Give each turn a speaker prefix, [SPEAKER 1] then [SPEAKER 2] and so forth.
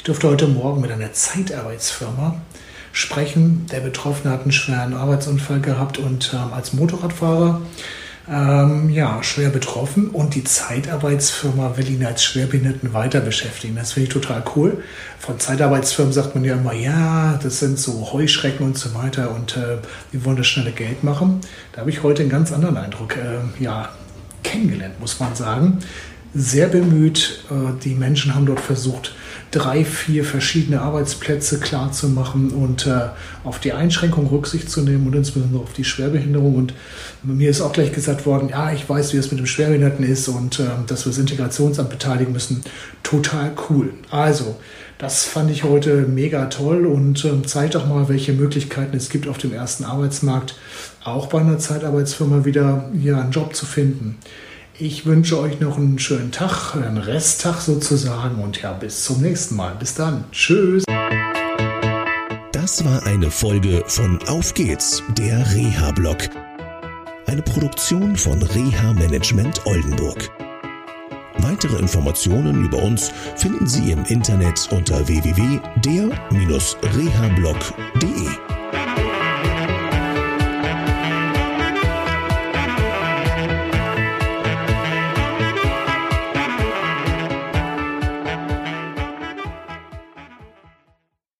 [SPEAKER 1] Ich durfte heute Morgen mit einer Zeitarbeitsfirma sprechen. Der Betroffene hat einen schweren Arbeitsunfall gehabt und ähm, als Motorradfahrer ähm, ja, schwer betroffen und die Zeitarbeitsfirma will ihn als Schwerbehinderten weiter beschäftigen. Das finde ich total cool. Von Zeitarbeitsfirmen sagt man ja immer, ja, das sind so Heuschrecken und so weiter und äh, die wollen das schnelle Geld machen. Da habe ich heute einen ganz anderen Eindruck äh, ja, kennengelernt, muss man sagen sehr bemüht. Äh, die Menschen haben dort versucht, drei, vier verschiedene Arbeitsplätze klarzumachen und äh, auf die Einschränkung Rücksicht zu nehmen und insbesondere auf die Schwerbehinderung. Und mir ist auch gleich gesagt worden, ja, ich weiß, wie es mit dem Schwerbehinderten ist und äh, dass wir das Integrationsamt beteiligen müssen. Total cool. Also, das fand ich heute mega toll und äh, zeigt auch mal, welche Möglichkeiten es gibt auf dem ersten Arbeitsmarkt, auch bei einer Zeitarbeitsfirma wieder hier einen Job zu finden. Ich wünsche euch noch einen schönen Tag, einen Resttag sozusagen und ja, bis zum nächsten Mal. Bis dann. Tschüss.
[SPEAKER 2] Das war eine Folge von Auf geht's, der Reha-Blog. Eine Produktion von Reha Management Oldenburg. Weitere Informationen über uns finden Sie im Internet unter www.der-rehablog.de.